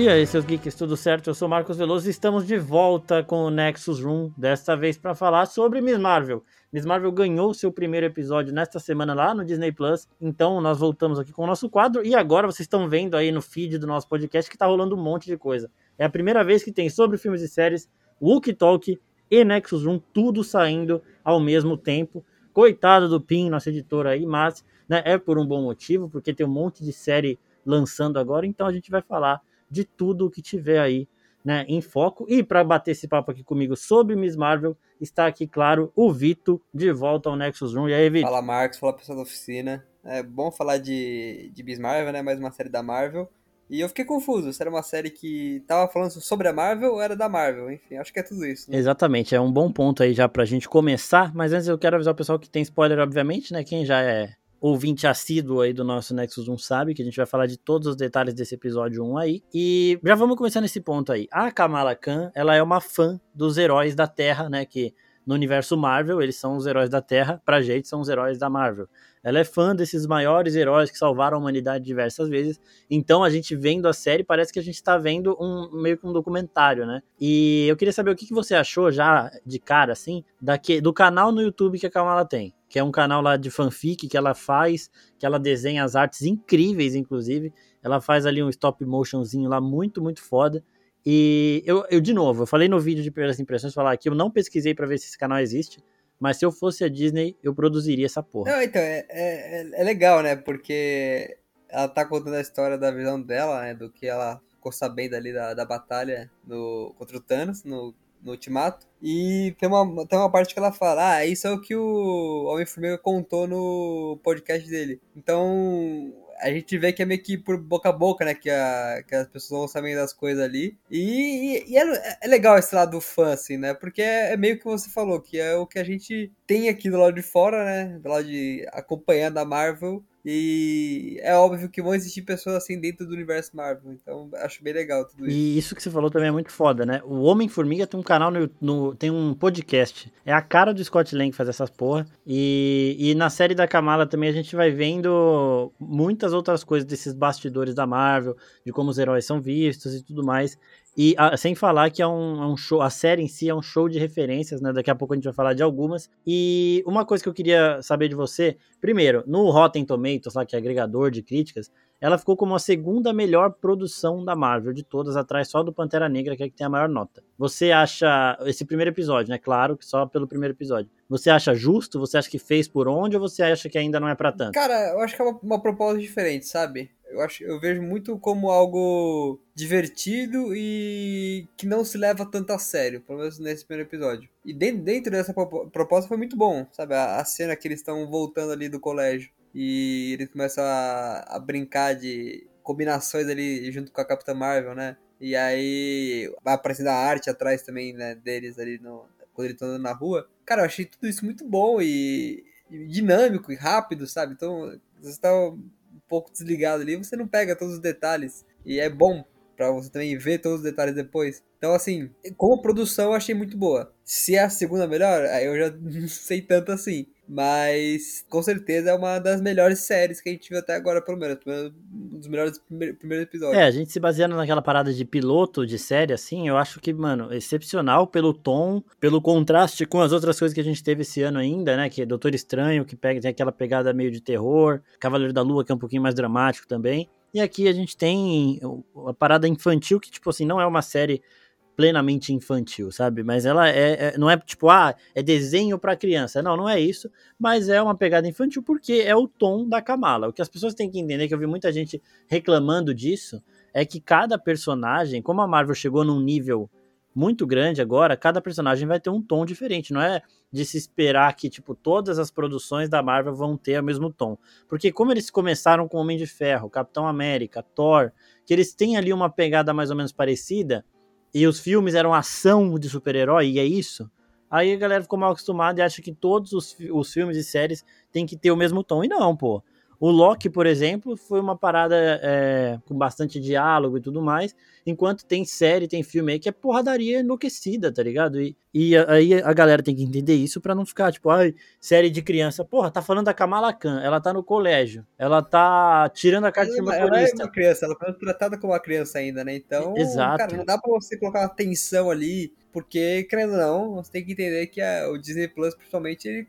E aí, seus geeks, tudo certo? Eu sou Marcos Veloso e estamos de volta com o Nexus Room, desta vez para falar sobre Miss Marvel. Miss Marvel ganhou seu primeiro episódio nesta semana lá no Disney Plus, então nós voltamos aqui com o nosso quadro e agora vocês estão vendo aí no feed do nosso podcast que tá rolando um monte de coisa. É a primeira vez que tem sobre filmes e séries, Wookie Talk e Nexus Room, tudo saindo ao mesmo tempo. Coitado do Pin, nosso editor aí, mas né, é por um bom motivo, porque tem um monte de série lançando agora, então a gente vai falar de tudo o que tiver aí né, em foco. E para bater esse papo aqui comigo sobre Miss Marvel, está aqui, claro, o Vito, de volta ao Nexus Room. E aí, Vito? Fala, Marcos, fala pessoal da oficina. É bom falar de, de Miss Marvel, né? Mais uma série da Marvel. E eu fiquei confuso se era uma série que tava falando sobre a Marvel ou era da Marvel. Enfim, acho que é tudo isso. Né? Exatamente, é um bom ponto aí já pra gente começar. Mas antes eu quero avisar o pessoal que tem spoiler, obviamente, né? Quem já é ouvinte assíduo aí do nosso Nexus 1 sabe que a gente vai falar de todos os detalhes desse episódio 1 aí. E já vamos começar nesse ponto aí. A Kamala Khan, ela é uma fã dos heróis da Terra, né? Que no universo Marvel, eles são os heróis da Terra, pra gente são os heróis da Marvel. Ela é fã desses maiores heróis que salvaram a humanidade diversas vezes. Então a gente vendo a série, parece que a gente está vendo um meio que um documentário, né? E eu queria saber o que, que você achou já de cara, assim, daqui, do canal no YouTube que a Kamala tem. Que é um canal lá de fanfic que ela faz, que ela desenha as artes incríveis, inclusive. Ela faz ali um stop motionzinho lá muito, muito foda. E eu, eu, de novo, eu falei no vídeo de primeiras impressões, falar que eu não pesquisei para ver se esse canal existe, mas se eu fosse a Disney, eu produziria essa porra. Não, então, é, é, é legal, né? Porque ela tá contando a história da visão dela, né? Do que ela ficou sabendo ali da, da batalha no, contra o Thanos, no, no Ultimato. E tem uma, tem uma parte que ela fala: Ah, isso é o que o Homem-Formiga contou no podcast dele. Então, a gente vê que é meio que por boca a boca, né? Que, a, que as pessoas vão sabendo das coisas ali. E, e é, é, legal esse lado do fã, assim, né? Porque é, é, meio que você falou, que é o que a gente tem aqui do lado de fora, né? Do lado de acompanhando a Marvel. E é óbvio que vão existir pessoas assim dentro do universo Marvel. Então acho bem legal tudo isso. E isso que você falou também é muito foda, né? O Homem-Formiga tem um canal no, no, tem um podcast. É a cara do Scott Lang fazer essas porra. E, e na série da Kamala também a gente vai vendo muitas outras coisas desses bastidores da Marvel, de como os heróis são vistos e tudo mais. E a, sem falar que é um, é um, show, a série em si é um show de referências, né? Daqui a pouco a gente vai falar de algumas. E uma coisa que eu queria saber de você, primeiro, no Rotten Tomatoes, lá que é agregador de críticas, ela ficou como a segunda melhor produção da Marvel de todas, atrás só do Pantera Negra, que é que tem a maior nota. Você acha esse primeiro episódio, né? Claro que só pelo primeiro episódio. Você acha justo? Você acha que fez por onde ou você acha que ainda não é para tanto? Cara, eu acho que é uma, uma proposta diferente, sabe? Eu, acho, eu vejo muito como algo divertido e que não se leva tanto a sério, pelo menos nesse primeiro episódio. E dentro, dentro dessa proposta foi muito bom, sabe? A, a cena que eles estão voltando ali do colégio e eles começam a, a brincar de combinações ali junto com a Capitã Marvel, né? E aí vai aparecendo a arte atrás também, né, deles ali no, quando eles estão andando na rua. Cara, eu achei tudo isso muito bom e, e dinâmico e rápido, sabe? Então, você está pouco desligado ali, você não pega todos os detalhes. E é bom para você também ver todos os detalhes depois. Então, assim, como produção eu achei muito boa. Se é a segunda melhor, aí eu já não sei tanto assim. Mas com certeza é uma das melhores séries que a gente viu até agora, pelo menos. Um dos melhores primeiros episódios. É, a gente se baseando naquela parada de piloto de série, assim, eu acho que, mano, excepcional pelo tom, pelo contraste com as outras coisas que a gente teve esse ano ainda, né? Que é Doutor Estranho, que pega, tem aquela pegada meio de terror, Cavaleiro da Lua, que é um pouquinho mais dramático também. E aqui a gente tem a parada infantil, que, tipo assim, não é uma série plenamente infantil, sabe? Mas ela é, é não é tipo, ah, é desenho para criança. Não, não é isso, mas é uma pegada infantil porque é o tom da Kamala. O que as pessoas têm que entender, que eu vi muita gente reclamando disso, é que cada personagem, como a Marvel chegou num nível muito grande agora, cada personagem vai ter um tom diferente, não é de se esperar que tipo todas as produções da Marvel vão ter o mesmo tom. Porque como eles começaram com Homem de Ferro, Capitão América, Thor, que eles têm ali uma pegada mais ou menos parecida, e os filmes eram ação de super-herói, e é isso, aí a galera ficou mal acostumada e acha que todos os, os filmes e séries têm que ter o mesmo tom. E não, pô. O Loki, por exemplo, foi uma parada é, com bastante diálogo e tudo mais, enquanto tem série, tem filme aí que é porradaria enlouquecida, tá ligado? E, e aí a galera tem que entender isso para não ficar, tipo, ai, série de criança. Porra, tá falando da Kamala Khan, ela tá no colégio, ela tá tirando a carta de motorista. Ela é uma criança, ela foi tratada como uma criança ainda, né? Então, Exato. cara, não dá pra você colocar uma tensão ali, porque, querendo ou não, você tem que entender que a, o Disney Plus, principalmente, ele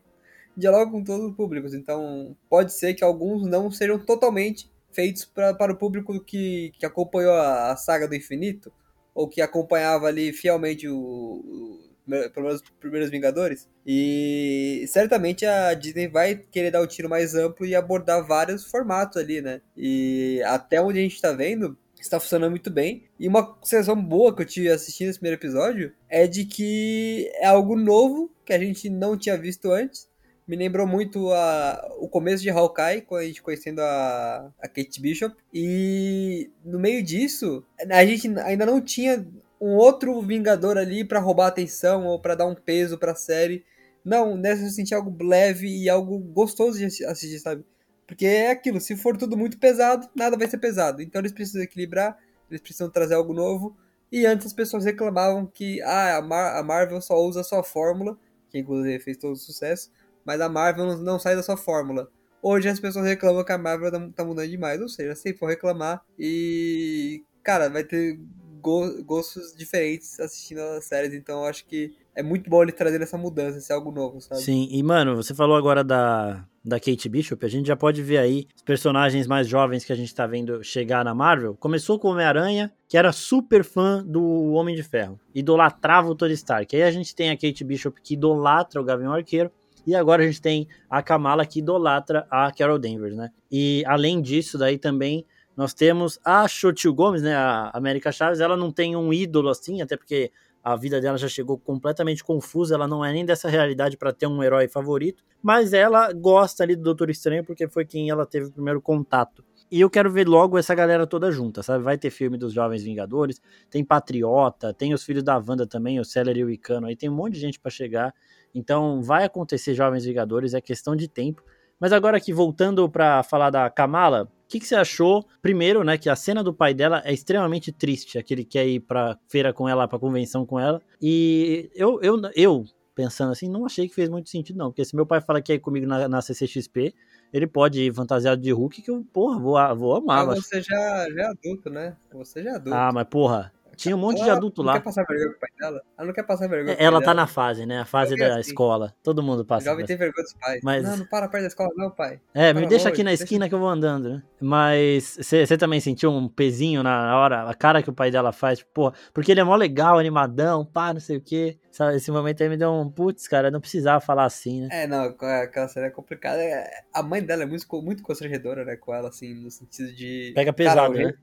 dialoga com todos os públicos. Então, pode ser que alguns não sejam totalmente feitos pra, para o público que, que acompanhou a, a saga do infinito, ou que acompanhava ali fielmente o, o pelo menos os primeiros Vingadores. E certamente a Disney vai querer dar um tiro mais amplo e abordar vários formatos ali, né? E até onde a gente tá vendo, está funcionando muito bem. E uma sensação boa que eu tive assistindo esse primeiro episódio é de que é algo novo que a gente não tinha visto antes me lembrou muito a, o começo de Hawkeye, quando a gente conhecendo a, a Kate Bishop. E no meio disso, a gente ainda não tinha um outro Vingador ali para roubar atenção ou para dar um peso para a série. Não, nessa eu senti algo leve e algo gostoso de assistir, sabe? Porque é aquilo, se for tudo muito pesado, nada vai ser pesado. Então eles precisam equilibrar, eles precisam trazer algo novo. E antes as pessoas reclamavam que ah, a, Mar a Marvel só usa a sua fórmula, que inclusive fez todo o sucesso, mas a Marvel não sai da sua fórmula. Hoje as pessoas reclamam que a Marvel tá, tá mudando demais, ou seja, se for reclamar e cara, vai ter go gostos diferentes assistindo as séries, então eu acho que é muito bom ele trazer essa mudança, esse algo novo, sabe? Sim, e mano, você falou agora da, da Kate Bishop, a gente já pode ver aí os personagens mais jovens que a gente tá vendo chegar na Marvel. Começou com o Homem-Aranha, que era super fã do Homem de Ferro, idolatrava o Tony Stark. Aí a gente tem a Kate Bishop que idolatra o Gavião Arqueiro, e agora a gente tem a Kamala que idolatra a Carol Danvers, né? E além disso, daí também nós temos a Xochitl Gomes, né? A América Chaves, ela não tem um ídolo assim, até porque a vida dela já chegou completamente confusa, ela não é nem dessa realidade para ter um herói favorito, mas ela gosta ali do Doutor Estranho porque foi quem ela teve o primeiro contato. E eu quero ver logo essa galera toda junta, sabe? Vai ter filme dos Jovens Vingadores, tem Patriota, tem os filhos da Wanda também, o Celery e o Icano, aí tem um monte de gente para chegar. Então vai acontecer Jovens Vingadores, é questão de tempo. Mas agora aqui, voltando para falar da Kamala, o que, que, você achou? Primeiro, né, que a cena do pai dela é extremamente triste, aquele que quer ir pra feira com ela, pra convenção com ela. E eu, eu, eu pensando assim, não achei que fez muito sentido, não. Porque se meu pai fala que é comigo na, na CCXP, ele pode ir fantasiado de Hulk, que eu, porra, vou, vou amar. Mas você já, já é adulto, né? Você já é adulto. Ah, mas porra, tinha um monte ela de adulto lá. Ela não quer passar vergonha com o pai dela? Ela não quer passar vergonha Ela tá dela. na fase, né? A fase da assim. escola. Todo mundo passa. O jovem tem vergonha dos pais. Mas... Não, não para perto da escola, não, pai. É, para me deixa longe, aqui na esquina deixa... que eu vou andando, né? Mas você também sentiu um pezinho na hora, a cara que o pai dela faz, tipo, porra, porque ele é mó legal, animadão, pá, não sei o quê. Esse momento aí me deu um putz, cara, não precisava falar assim, né? É, não, aquela cena é complicada. É, a mãe dela é muito, muito constrangedora, né, com ela, assim, no sentido de. Pega pesado, cara, né?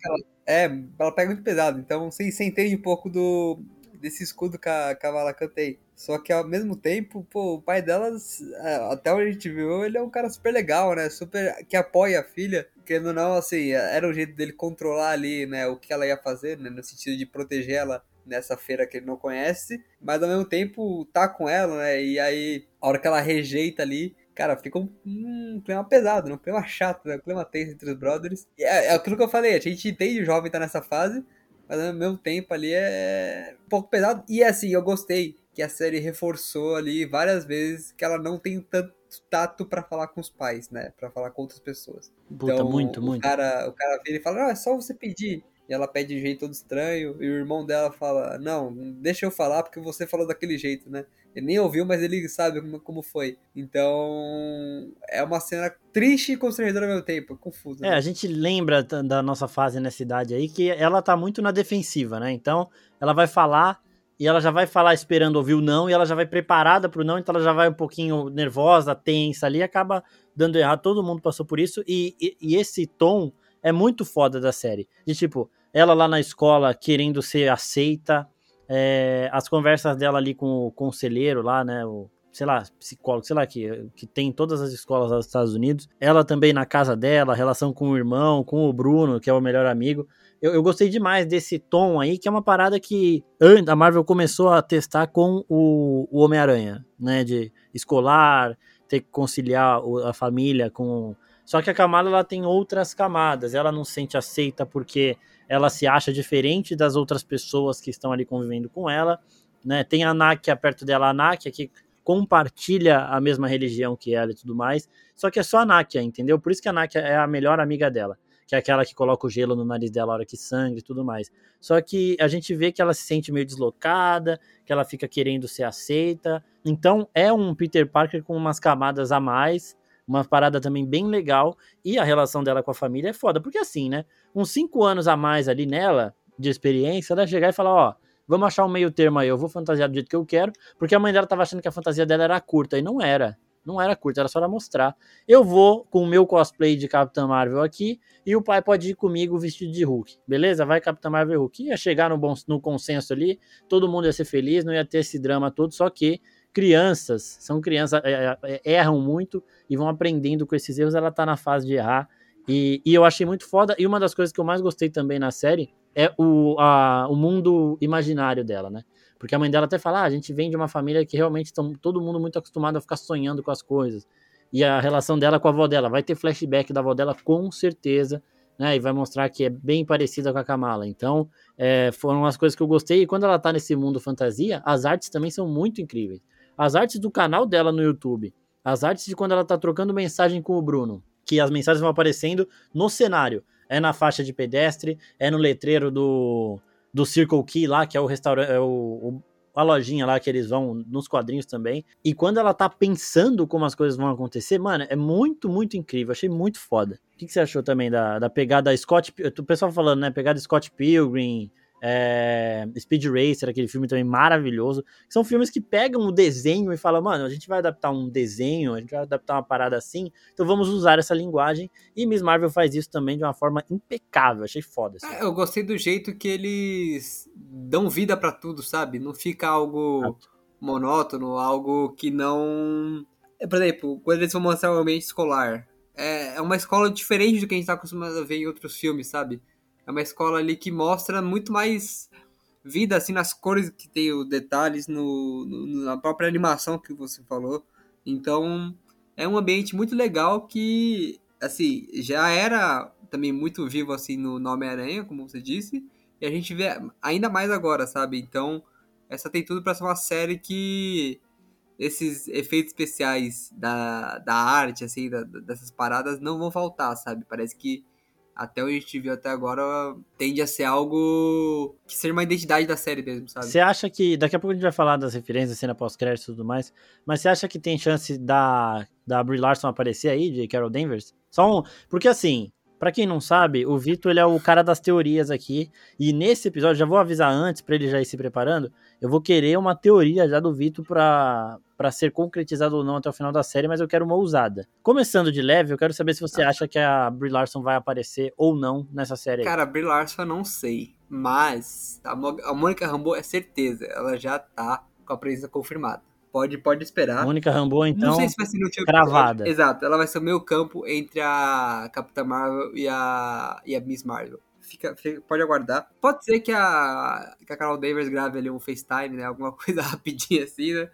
É, ela pega muito pesado. Então você, você entende um pouco do, desse escudo que a, que a cantei. Só que ao mesmo tempo, pô, o pai dela, é, até onde a gente viu, ele é um cara super legal, né? Super. que apoia a filha. Querendo ou não, assim, era o jeito dele controlar ali, né? O que ela ia fazer, né? No sentido de proteger ela nessa feira que ele não conhece, mas ao mesmo tempo tá com ela, né? E aí, a hora que ela rejeita ali, cara, fica um, um clima pesado, né? um clima chato, né? um clima tenso entre os brothers. E é, é aquilo que eu falei, a gente entende o jovem tá nessa fase, mas ao mesmo tempo ali é um pouco pesado. E assim, eu gostei que a série reforçou ali várias vezes que ela não tem tanto tato para falar com os pais, né? Para falar com outras pessoas. Puta, então, muito, o muito. Cara, o cara vira e fala: "Não, é só você pedir" e ela pede de um jeito todo estranho, e o irmão dela fala, não, deixa eu falar porque você falou daquele jeito, né? Ele nem ouviu, mas ele sabe como, como foi. Então, é uma cena triste e constrangedora ao mesmo tempo, confusa. É, né? a gente lembra da nossa fase nessa idade aí que ela tá muito na defensiva, né? Então, ela vai falar e ela já vai falar esperando ouvir o não, e ela já vai preparada pro não, então ela já vai um pouquinho nervosa, tensa ali, acaba dando errado. Todo mundo passou por isso, e, e, e esse tom é muito foda da série. De tipo, ela lá na escola querendo ser aceita, é, as conversas dela ali com o conselheiro lá, né, o, sei lá, psicólogo, sei lá, que, que tem em todas as escolas dos Estados Unidos, ela também na casa dela, relação com o irmão, com o Bruno, que é o melhor amigo, eu, eu gostei demais desse tom aí, que é uma parada que a Marvel começou a testar com o, o Homem-Aranha, né, de escolar, ter que conciliar a família com Só que a Kamala ela tem outras camadas. Ela não se sente aceita porque ela se acha diferente das outras pessoas que estão ali convivendo com ela. Né? Tem a Nakia perto dela, a Nakia que compartilha a mesma religião que ela e tudo mais. Só que é só a Nakia, entendeu? Por isso que a Nakia é a melhor amiga dela que é aquela que coloca o gelo no nariz dela na hora que sangue e tudo mais. Só que a gente vê que ela se sente meio deslocada, que ela fica querendo ser aceita. Então é um Peter Parker com umas camadas a mais, uma parada também bem legal. E a relação dela com a família é foda, porque assim, né? Uns cinco anos a mais ali nela, de experiência, ela chegar e falar: ó. Vamos achar um meio termo aí, eu vou fantasiar do jeito que eu quero, porque a mãe dela tava achando que a fantasia dela era curta, e não era. Não era curta, era só pra mostrar. Eu vou com o meu cosplay de Capitã Marvel aqui e o pai pode ir comigo vestido de Hulk. Beleza? Vai Capitã Marvel e Hulk. Ia chegar no, bom, no consenso ali, todo mundo ia ser feliz, não ia ter esse drama todo, só que crianças, são crianças, é, é, é, erram muito e vão aprendendo com esses erros, ela tá na fase de errar. E, e, eu achei muito foda. E uma das coisas que eu mais gostei também na série é o, a, o mundo imaginário dela, né? Porque a mãe dela até fala: ah, a gente vem de uma família que realmente estão todo mundo muito acostumado a ficar sonhando com as coisas. E a relação dela com a avó dela. Vai ter flashback da avó dela, com certeza. Né, e vai mostrar que é bem parecida com a Kamala. Então, é, foram as coisas que eu gostei. E quando ela tá nesse mundo fantasia, as artes também são muito incríveis. As artes do canal dela no YouTube, as artes de quando ela tá trocando mensagem com o Bruno, que as mensagens vão aparecendo no cenário. É na faixa de pedestre, é no letreiro do, do Circle Key lá, que é o restaurante, é o, o, a lojinha lá que eles vão nos quadrinhos também. E quando ela tá pensando como as coisas vão acontecer, mano, é muito, muito incrível. Achei muito foda. O que, que você achou também da, da pegada Scott? O pessoal falando, né? Pegada Scott Pilgrim, é, Speed Racer, aquele filme também maravilhoso. São filmes que pegam o desenho e falam, mano, a gente vai adaptar um desenho, a gente vai adaptar uma parada assim, então vamos usar essa linguagem. E Miss Marvel faz isso também de uma forma impecável, achei foda. Assim. É, eu gostei do jeito que eles dão vida para tudo, sabe? Não fica algo Exato. monótono, algo que não. É, por exemplo, quando eles vão mostrar o ambiente escolar, é, é uma escola diferente do que a gente tá acostumado a ver em outros filmes, sabe? É uma escola ali que mostra muito mais vida, assim, nas cores que tem os detalhes, no, no, na própria animação que você falou. Então, é um ambiente muito legal que, assim, já era também muito vivo, assim, no Homem-Aranha, como você disse, e a gente vê ainda mais agora, sabe? Então, essa tem tudo para ser uma série que esses efeitos especiais da, da arte, assim, da, dessas paradas não vão faltar, sabe? Parece que até o que a gente viu até agora, tende a ser algo que seja uma identidade da série mesmo, sabe? Você acha que. Daqui a pouco a gente vai falar das referências, cena pós-crédito e tudo mais. Mas você acha que tem chance da, da Brie Larson aparecer aí, de Carol Danvers? Só um. Porque assim. Para quem não sabe, o Vitor ele é o cara das teorias aqui. E nesse episódio, já vou avisar antes para ele já ir se preparando. Eu vou querer uma teoria já do Vitor para para ser concretizado ou não até o final da série, mas eu quero uma ousada. Começando de leve, eu quero saber se você acha que a Brie Larson vai aparecer ou não nessa série. Cara, a Brie Larson eu não sei, mas a Mônica Rambeau é certeza, ela já tá com a presença confirmada. Pode, pode esperar. Mônica Rambeau, então, não sei se vai ser no cravada. Exato, ela vai ser o meio campo entre a Capitã Marvel e a, e a Miss Marvel. Fica, fica, pode aguardar. Pode ser que a, que a Carol Danvers grave ali um FaceTime, né? Alguma coisa rapidinha assim, né?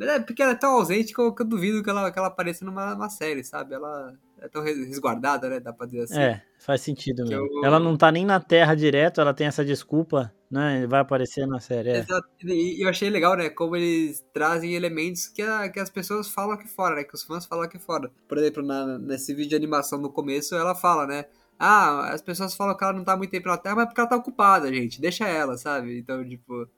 É porque ela é tão ausente que eu, que eu duvido que ela, que ela apareça numa, numa série, sabe? Ela é tão resguardada, né? Dá pra dizer assim. É, faz sentido mesmo. Eu... Ela não tá nem na Terra direto, ela tem essa desculpa, né? Vai aparecer na série. É. Exato. E eu achei legal, né? Como eles trazem elementos que, a, que as pessoas falam aqui fora, né? Que os fãs falam aqui fora. Por exemplo, na, nesse vídeo de animação no começo, ela fala, né? Ah, as pessoas falam que ela não tá muito tempo na Terra, mas é porque ela tá ocupada, gente. Deixa ela, sabe? Então, tipo.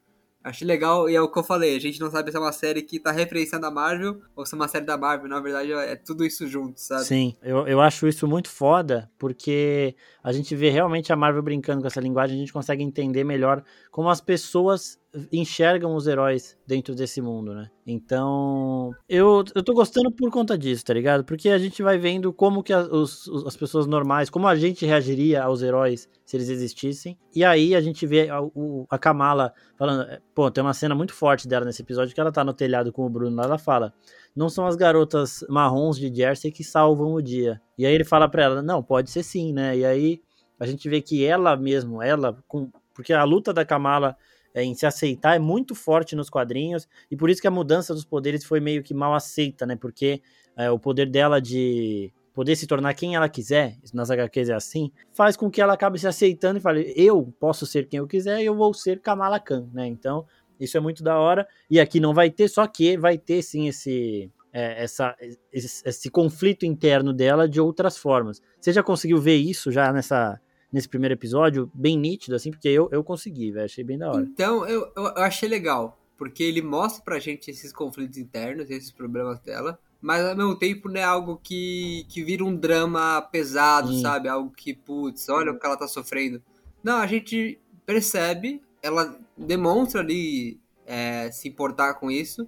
Achei legal, e é o que eu falei, a gente não sabe se é uma série que tá referenciando a Marvel ou se é uma série da Marvel, na verdade é tudo isso junto, sabe? Sim, eu, eu acho isso muito foda, porque a gente vê realmente a Marvel brincando com essa linguagem, a gente consegue entender melhor como as pessoas enxergam os heróis dentro desse mundo, né? Então, eu, eu tô gostando por conta disso, tá ligado? Porque a gente vai vendo como que os, as pessoas normais, como a gente reagiria aos heróis se eles existissem. E aí a gente vê a, o, a Kamala falando, é, pô, tem uma cena muito forte dela nesse episódio que ela tá no telhado com o Bruno, lá ela fala: "Não são as garotas marrons de Jersey que salvam o dia". E aí ele fala para ela: "Não, pode ser sim, né?". E aí a gente vê que ela mesmo, ela com porque a luta da Kamala em se aceitar é muito forte nos quadrinhos, e por isso que a mudança dos poderes foi meio que mal aceita, né? Porque é, o poder dela de, poder se tornar quem ela quiser, nas HQs é assim, faz com que ela acabe se aceitando e fale, eu posso ser quem eu quiser eu vou ser Kamala Khan, né? Então, isso é muito da hora. E aqui não vai ter, só que vai ter sim esse, é, essa, esse, esse, conflito interno dela de outras formas. Você já conseguiu ver isso já nessa, nesse primeiro episódio, bem nítido, assim, porque eu, eu consegui, velho, achei bem da hora. Então, eu, eu achei legal, porque ele mostra pra gente esses conflitos internos, esses problemas dela, mas ao mesmo tempo não é algo que, que vira um drama pesado, Sim. sabe? Algo que, putz, olha o que ela tá sofrendo. Não, a gente percebe, ela demonstra ali é, se importar com isso,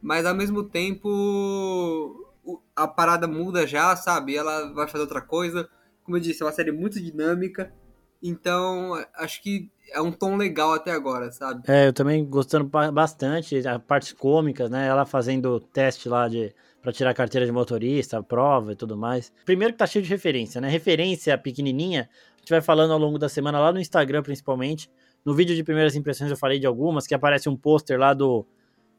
mas ao mesmo tempo a parada muda já, sabe? Ela vai fazer outra coisa. Como eu disse, é uma série muito dinâmica. Então, acho que é um tom legal até agora, sabe? É, eu também gostando bastante, a parte cômicas, né? Ela fazendo teste lá de para tirar a carteira de motorista, prova e tudo mais. Primeiro que tá cheio de referência, né? Referência pequenininha, a gente vai falando ao longo da semana lá no Instagram principalmente. No vídeo de primeiras impressões eu falei de algumas, que aparece um pôster lá do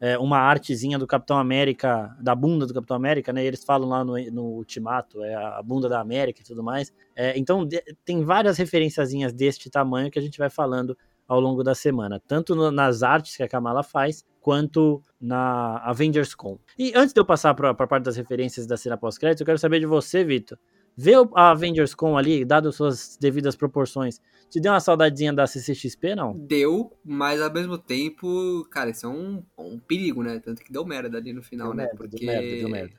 é, uma artezinha do Capitão América, da bunda do Capitão América, né? Eles falam lá no, no Ultimato, é a bunda da América e tudo mais. É, então de, tem várias referenciazinhas deste tamanho que a gente vai falando ao longo da semana, tanto no, nas artes que a Kamala faz, quanto na Avengers Con. E antes de eu passar para a parte das referências da cena pós-crédito, eu quero saber de você, Vitor. Vê a Avengers Con ali, dado suas devidas proporções, te deu uma saudadezinha da CCXP, não? Deu, mas ao mesmo tempo, cara, isso é um, um perigo, né? Tanto que deu merda ali no final, deu né? Merda, Porque deu merda, deu merda.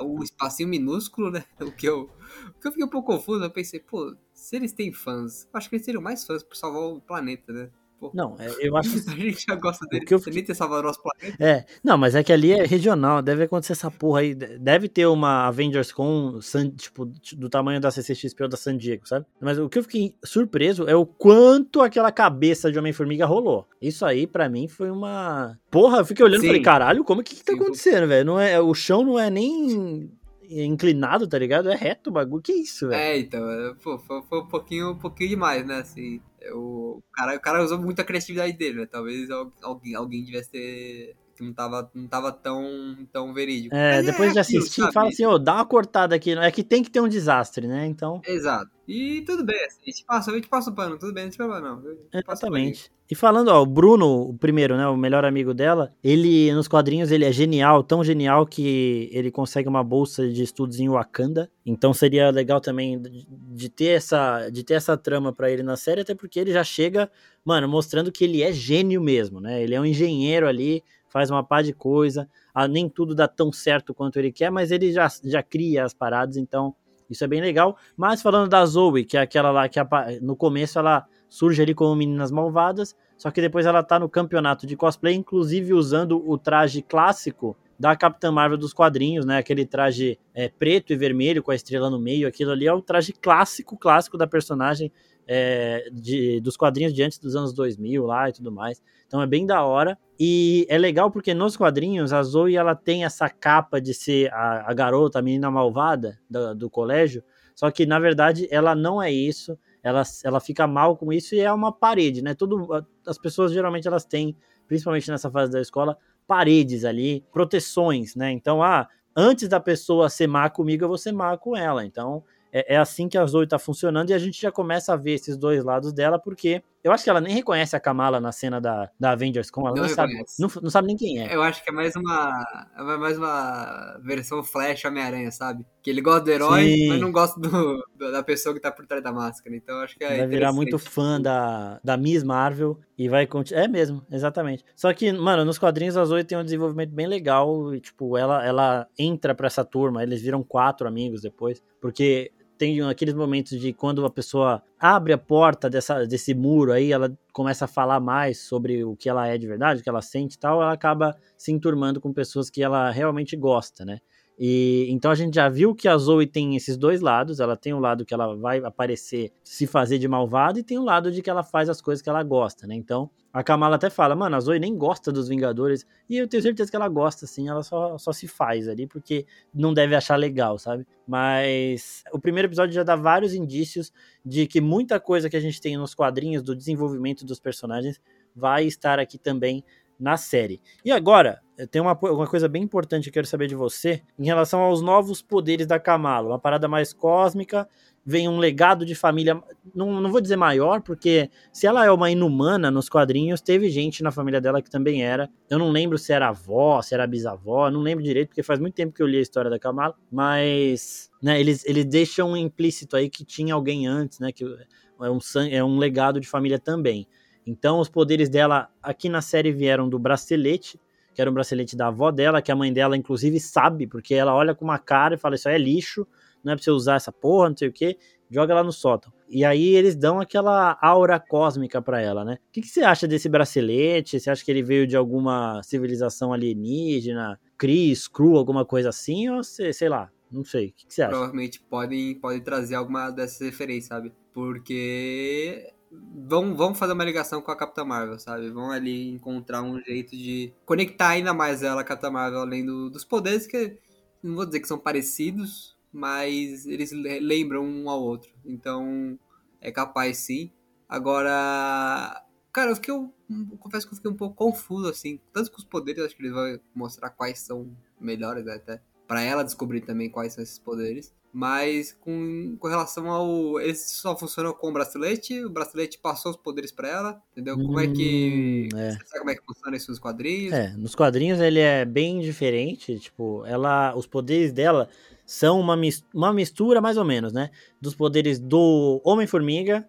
É um espacinho minúsculo, né? O que eu, o que eu fiquei um pouco confuso, eu pensei, pô, se eles têm fãs, acho que eles seriam mais fãs por salvar o planeta, né? Pô, não, é, eu acho que. A gente já gosta dele. Que eu... nem ter salvado o nosso planeta. É, não, mas é que ali é regional, deve acontecer essa porra aí. Deve ter uma Avengers com, tipo, do tamanho da CCXP ou da San Diego, sabe? Mas o que eu fiquei surpreso é o quanto aquela cabeça de Homem-Formiga rolou. Isso aí, para mim, foi uma. Porra, eu fiquei olhando e falei, caralho, como que, que tá acontecendo, velho? Não é, o chão não é nem inclinado, tá ligado? É reto o bagulho. Que isso, velho? É, então, é, pô, foi, foi, um pouquinho, um pouquinho demais, né? Assim, o cara, o cara usou muito a criatividade dele, né? Talvez alguém, alguém tivesse ter que não tava, não tava tão, tão verídico. É, Mas depois é de assistir, aquilo, fala assim, ô, oh, dá uma cortada aqui. É que tem que ter um desastre, né? Então. Exato. E tudo bem, assim, a gente passa, a gente passa o pano, tudo bem, não tem problema não. Exatamente. E falando, ó, o Bruno, o primeiro, né, o melhor amigo dela, ele, nos quadrinhos, ele é genial, tão genial que ele consegue uma bolsa de estudos em Wakanda, então seria legal também de ter essa, de ter essa trama para ele na série, até porque ele já chega, mano, mostrando que ele é gênio mesmo, né, ele é um engenheiro ali, faz uma pá de coisa, ah, nem tudo dá tão certo quanto ele quer, mas ele já, já cria as paradas, então isso é bem legal. Mas falando da Zoe, que é aquela lá que no começo ela surge ali como Meninas Malvadas, só que depois ela tá no campeonato de cosplay, inclusive usando o traje clássico da Capitã Marvel dos quadrinhos, né? Aquele traje é, preto e vermelho com a estrela no meio, aquilo ali é o traje clássico, clássico da personagem é, de, dos quadrinhos de antes dos anos 2000 lá e tudo mais. Então é bem da hora. E é legal porque nos quadrinhos a Zoe ela tem essa capa de ser a, a garota, a menina malvada do, do, colégio. Só que na verdade ela não é isso. Ela, ela fica mal com isso e é uma parede, né? Tudo, as pessoas geralmente elas têm, principalmente nessa fase da escola, paredes ali, proteções, né? Então, ah, antes da pessoa ser má comigo, eu vou ser má com ela. Então, é, é, assim que a Zoe tá funcionando e a gente já começa a ver esses dois lados dela, porque eu acho que ela nem reconhece a Kamala na cena da, da Avengers com ela não, não sabe, não, não, sabe nem quem é. Eu acho que é mais uma é mais uma versão Flash Homem-Aranha, sabe? Que ele gosta do herói, Sim. mas não gosta do, da pessoa que tá por trás da máscara. Então acho que é vai virar muito fã da, da Miss Marvel e vai continuar. É mesmo, exatamente. Só que, mano, nos quadrinhos a Zoe tem um desenvolvimento bem legal e tipo, ela ela entra para essa turma, eles viram quatro amigos depois, porque tem aqueles momentos de quando a pessoa abre a porta dessa, desse muro aí, ela começa a falar mais sobre o que ela é de verdade, o que ela sente e tal, ela acaba se enturmando com pessoas que ela realmente gosta, né? E então a gente já viu que a Zoe tem esses dois lados. Ela tem o um lado que ela vai aparecer se fazer de malvada e tem o um lado de que ela faz as coisas que ela gosta, né? Então a Kamala até fala, mano, a Zoe nem gosta dos Vingadores. E eu tenho certeza que ela gosta, assim, ela só, só se faz ali, porque não deve achar legal, sabe? Mas o primeiro episódio já dá vários indícios de que muita coisa que a gente tem nos quadrinhos do desenvolvimento dos personagens vai estar aqui também na série. E agora, tem uma, uma coisa bem importante que eu quero saber de você em relação aos novos poderes da Kamala, uma parada mais cósmica, vem um legado de família, não, não vou dizer maior, porque se ela é uma inumana nos quadrinhos, teve gente na família dela que também era. Eu não lembro se era avó, se era bisavó, não lembro direito, porque faz muito tempo que eu li a história da Kamala, mas né, eles, eles deixam implícito aí que tinha alguém antes, né, que é um, é um legado de família também. Então, os poderes dela aqui na série vieram do bracelete, que era um bracelete da avó dela, que a mãe dela, inclusive, sabe, porque ela olha com uma cara e fala: Isso aí é lixo, não é pra você usar essa porra, não sei o que, joga lá no sótão. E aí eles dão aquela aura cósmica para ela, né? O que, que, você acha desse bracelete? Você acha que ele veio de alguma civilização alienígena, Kree, Skrull, alguma coisa assim? Ou sei, sei lá, não sei. O que, que você acha? Provavelmente podem, podem trazer alguma dessas referências, sabe? Porque vão, vão fazer uma ligação com a Capitã Marvel, sabe? Vão ali encontrar um jeito de conectar ainda mais ela, a Capitã Marvel, além do, dos poderes que não vou dizer que são parecidos, mas eles lembram um ao outro. Então é capaz sim. Agora, cara, eu fiquei eu, confesso que eu fiquei um pouco confuso assim, tanto com os poderes, acho que eles vão mostrar quais são melhores né, até para ela descobrir também quais são esses poderes. Mas com, com relação ao. Ele só funcionam com o bracelete, o bracelete passou os poderes para ela, entendeu? Como é que. Hum, é. Você sabe como é que funciona isso nos quadrinhos? É, nos quadrinhos ele é bem diferente. Tipo, ela. Os poderes dela são uma, uma mistura, mais ou menos, né? Dos poderes do Homem-Formiga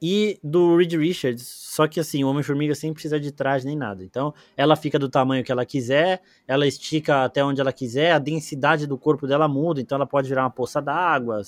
e do Reed Richards. Só que assim, o Homem-Formiga sem precisar de traje nem nada. Então, ela fica do tamanho que ela quiser, ela estica até onde ela quiser, a densidade do corpo dela muda, então ela pode virar uma poça d'água,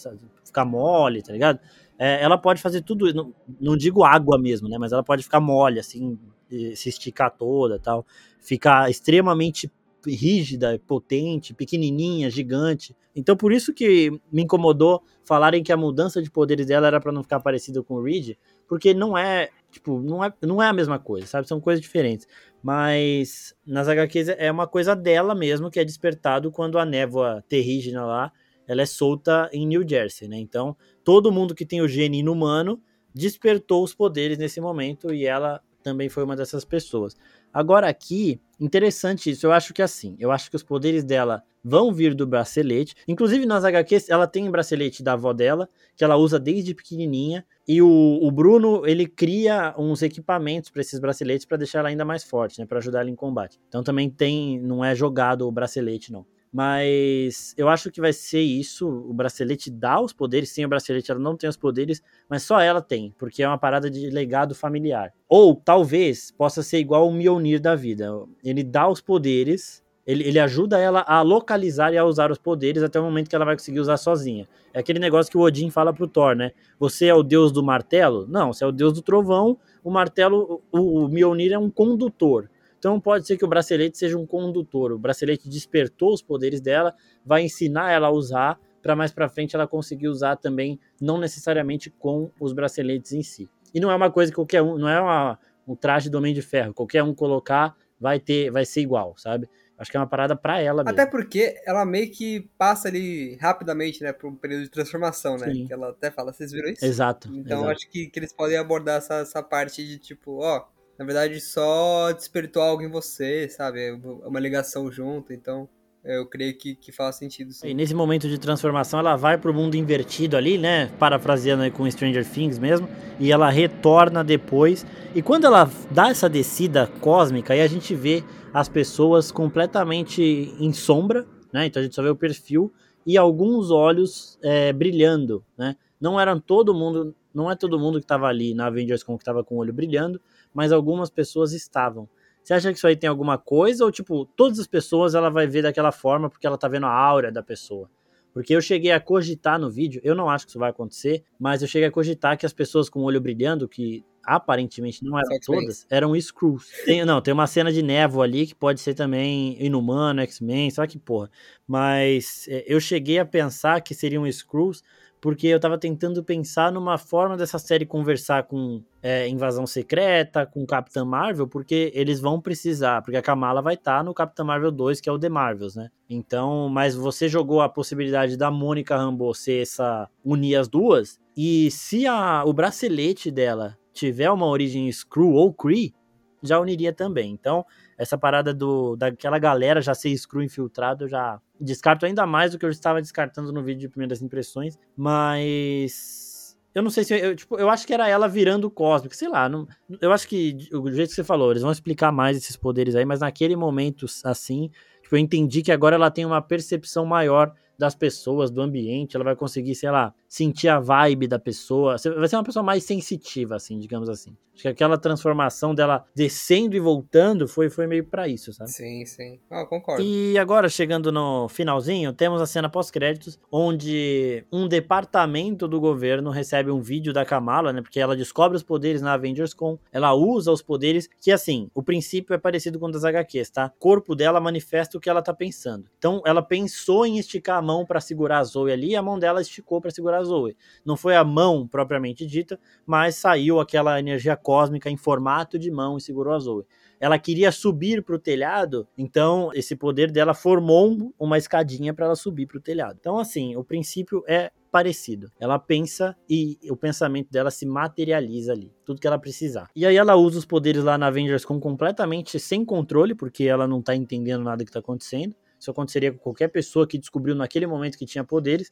ficar mole, tá ligado? É, ela pode fazer tudo, não, não, digo água mesmo, né? Mas ela pode ficar mole, assim, se esticar toda tal. Ficar extremamente rígida, potente, pequenininha, gigante. Então por isso que me incomodou falarem que a mudança de poderes dela era para não ficar parecido com o Reed, porque não é, tipo, não é, não é a mesma coisa, sabe? São coisas diferentes. Mas nas HQs é uma coisa dela mesmo que é despertado quando a névoa terrígena lá, ela é solta em New Jersey, né? Então, todo mundo que tem o gene inumano despertou os poderes nesse momento e ela também foi uma dessas pessoas. Agora aqui, interessante isso, eu acho que assim, eu acho que os poderes dela vão vir do bracelete. Inclusive nas HQs, ela tem um bracelete da avó dela, que ela usa desde pequenininha, e o, o Bruno, ele cria uns equipamentos para esses braceletes para deixar ela ainda mais forte, né, para ajudar ela em combate. Então também tem, não é jogado o bracelete não. Mas eu acho que vai ser isso. O bracelete dá os poderes. Sim, o bracelete ela não tem os poderes, mas só ela tem, porque é uma parada de legado familiar. Ou talvez possa ser igual o Mjolnir da vida. Ele dá os poderes, ele, ele ajuda ela a localizar e a usar os poderes até o momento que ela vai conseguir usar sozinha. É aquele negócio que o Odin fala pro Thor, né? Você é o deus do martelo? Não, você é o deus do trovão. O martelo, o, o Mjolnir é um condutor. Então pode ser que o bracelete seja um condutor. O bracelete despertou os poderes dela, vai ensinar ela a usar para mais para frente ela conseguir usar também, não necessariamente com os braceletes em si. E não é uma coisa que qualquer um, não é uma, um traje do Homem de Ferro, qualquer um colocar vai ter, vai ser igual, sabe? Acho que é uma parada para ela mesmo. Até porque ela meio que passa ali rapidamente, né, por um período de transformação, né? Sim. Que ela até fala, vocês viram isso? Exato. Então exato. acho que, que eles podem abordar essa, essa parte de tipo, ó, na verdade só despertou algo em você, sabe? É uma ligação junto, então eu creio que, que faz sentido. Sim. E nesse momento de transformação, ela vai pro mundo invertido ali, né? Parafraseando aí com Stranger Things mesmo. E ela retorna depois. E quando ela dá essa descida cósmica, aí a gente vê as pessoas completamente em sombra, né? Então a gente só vê o perfil e alguns olhos é, brilhando, né? Não eram todo mundo, não é todo mundo que estava ali na Avengers com que estava com o olho brilhando, mas algumas pessoas estavam. Você acha que isso aí tem alguma coisa ou tipo, todas as pessoas ela vai ver daquela forma porque ela tá vendo a aura da pessoa? Porque eu cheguei a cogitar no vídeo, eu não acho que isso vai acontecer, mas eu cheguei a cogitar que as pessoas com o olho brilhando, que aparentemente não eram todas, eram Screws. Tem, não, tem uma cena de névoa ali que pode ser também Inumano, X-Men, sabe que porra. Mas é, eu cheguei a pensar que seriam Screws porque eu tava tentando pensar numa forma dessa série conversar com é, Invasão Secreta, com Capitã Marvel, porque eles vão precisar, porque a Kamala vai estar tá no Capitã Marvel 2, que é o The Marvels, né? Então, mas você jogou a possibilidade da Mônica Rambeau ser essa, unir as duas, e se a, o bracelete dela tiver uma origem Screw ou Kree, já uniria também. Então, essa parada do daquela galera já ser screw infiltrado, já descarto ainda mais do que eu estava descartando no vídeo de primeiras impressões, mas eu não sei se eu, tipo, eu acho que era ela virando cósmico, sei lá, não, eu acho que o jeito que você falou, eles vão explicar mais esses poderes aí, mas naquele momento assim, tipo, eu entendi que agora ela tem uma percepção maior das pessoas, do ambiente, ela vai conseguir, sei lá, sentir a vibe da pessoa, vai ser uma pessoa mais sensitiva, assim, digamos assim. Acho que aquela transformação dela descendo e voltando foi, foi meio para isso, sabe? Sim, sim. Ah, concordo. E agora, chegando no finalzinho, temos a cena pós-créditos, onde um departamento do governo recebe um vídeo da Kamala, né? Porque ela descobre os poderes na Avengers Com, ela usa os poderes, que assim, o princípio é parecido com o das HQs, tá? O corpo dela manifesta o que ela tá pensando. Então, ela pensou em esticar a mão para segurar a Zoe ali, e a mão dela esticou para segurar a Zoe. Não foi a mão propriamente dita, mas saiu aquela energia cósmica em formato de mão e segurou a Zoe. Ela queria subir para o telhado, então esse poder dela formou uma escadinha para ela subir para o telhado. Então, assim, o princípio é parecido. Ela pensa e o pensamento dela se materializa ali, tudo que ela precisar. E aí ela usa os poderes lá na Avengers com completamente sem controle, porque ela não tá entendendo nada que tá acontecendo. Isso aconteceria com qualquer pessoa que descobriu naquele momento que tinha poderes.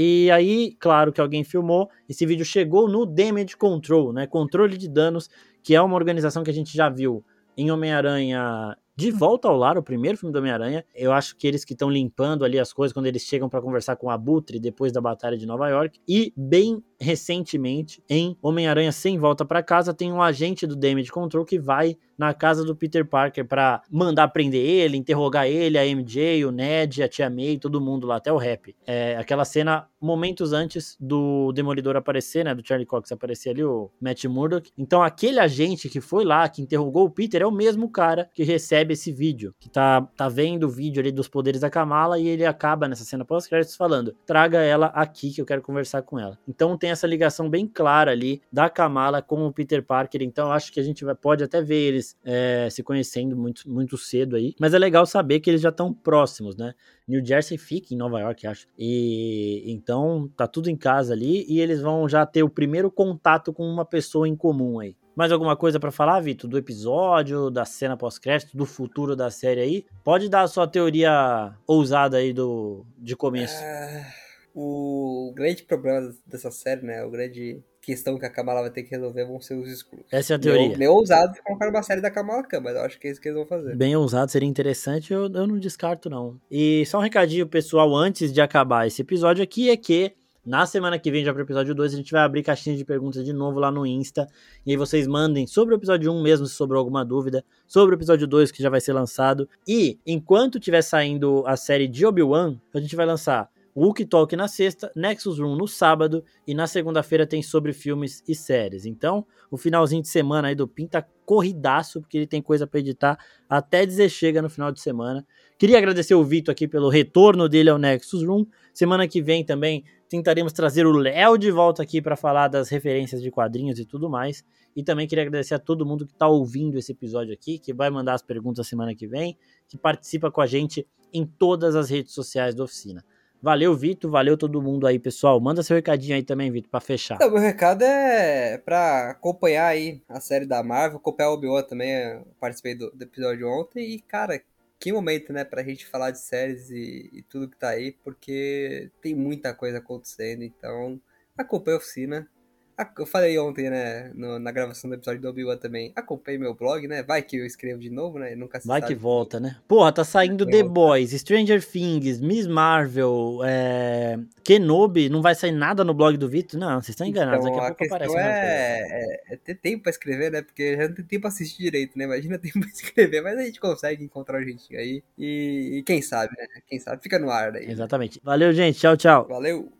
E aí, claro que alguém filmou, esse vídeo chegou no Damage Control, né? Controle de danos, que é uma organização que a gente já viu em Homem-Aranha de Volta ao Lar, o primeiro filme do Homem-Aranha. Eu acho que eles que estão limpando ali as coisas quando eles chegam para conversar com a Abutre depois da Batalha de Nova York. E bem recentemente, em Homem-Aranha Sem Volta para Casa, tem um agente do Damage Control que vai na casa do Peter Parker para mandar prender ele, interrogar ele, a MJ, o Ned, a Tia May, todo mundo lá, até o rap. É aquela cena momentos antes do Demolidor aparecer, né, do Charlie Cox aparecer ali, o Matt Murdock. Então aquele agente que foi lá, que interrogou o Peter, é o mesmo cara que recebe esse vídeo, que tá, tá vendo o vídeo ali dos poderes da Kamala e ele acaba nessa cena pós-créditos falando, traga ela aqui que eu quero conversar com ela. Então tem essa ligação bem clara ali da Kamala com o Peter Parker, então acho que a gente vai, pode até ver eles é, se conhecendo muito, muito cedo aí. Mas é legal saber que eles já estão próximos, né? New Jersey fica em Nova York, acho. E então tá tudo em casa ali e eles vão já ter o primeiro contato com uma pessoa em comum aí. Mais alguma coisa para falar, Vitor? Do episódio, da cena pós-crédito, do futuro da série aí? Pode dar a sua teoria ousada aí do, de começo. É, o grande problema dessa série, né? O grande questão que a Kamala vai ter que resolver vão ser os escuros. Essa é a teoria. Meio, meio ousado colocar uma série da Kamala Khan, mas eu acho que é isso que eles vão fazer. Bem ousado, seria interessante, eu, eu não descarto não. E só um recadinho pessoal antes de acabar esse episódio aqui é que na semana que vem, já para o episódio 2, a gente vai abrir caixinha de perguntas de novo lá no Insta. E aí vocês mandem sobre o episódio 1 mesmo, se sobrou alguma dúvida, sobre o episódio 2 que já vai ser lançado. E enquanto tiver saindo a série de Obi-Wan, a gente vai lançar Wookie Talk na sexta, Nexus Room no sábado e na segunda-feira tem sobre filmes e séries. Então, o finalzinho de semana aí do Pinta tá corridaço, porque ele tem coisa para editar até dizer chega no final de semana. Queria agradecer o Vitor aqui pelo retorno dele ao Nexus Room. Semana que vem também tentaremos trazer o Léo de volta aqui para falar das referências de quadrinhos e tudo mais. E também queria agradecer a todo mundo que está ouvindo esse episódio aqui, que vai mandar as perguntas semana que vem, que participa com a gente em todas as redes sociais da oficina. Valeu, Vitor. Valeu todo mundo aí, pessoal. Manda seu recadinho aí também, Vitor, pra fechar. Então, meu recado é pra acompanhar aí a série da Marvel, acompanhar o Obi-Wan também. Eu participei do, do, episódio ontem e, cara, que momento, né, pra gente falar de séries e, e tudo que tá aí, porque tem muita coisa acontecendo. Então, acompanha a oficina. Eu falei ontem, né, no, na gravação do episódio do Obi-Wan também. Acompanhe meu blog, né? Vai que eu escrevo de novo, né? Nunca Vai que volta, né? Porra, tá saindo The Boys, Stranger Things, Miss Marvel, é... Kenobi. Não vai sair nada no blog do Vitor? Não, vocês estão enganados. Então, Daqui a, a pouco aparece. É... É, é ter tempo pra escrever, né? Porque já não tem tempo pra assistir direito, né? Imagina tempo pra escrever. Mas a gente consegue encontrar jeitinho aí. E, e quem sabe, né? Quem sabe fica no ar daí. Exatamente. Valeu, gente. Tchau, tchau. Valeu.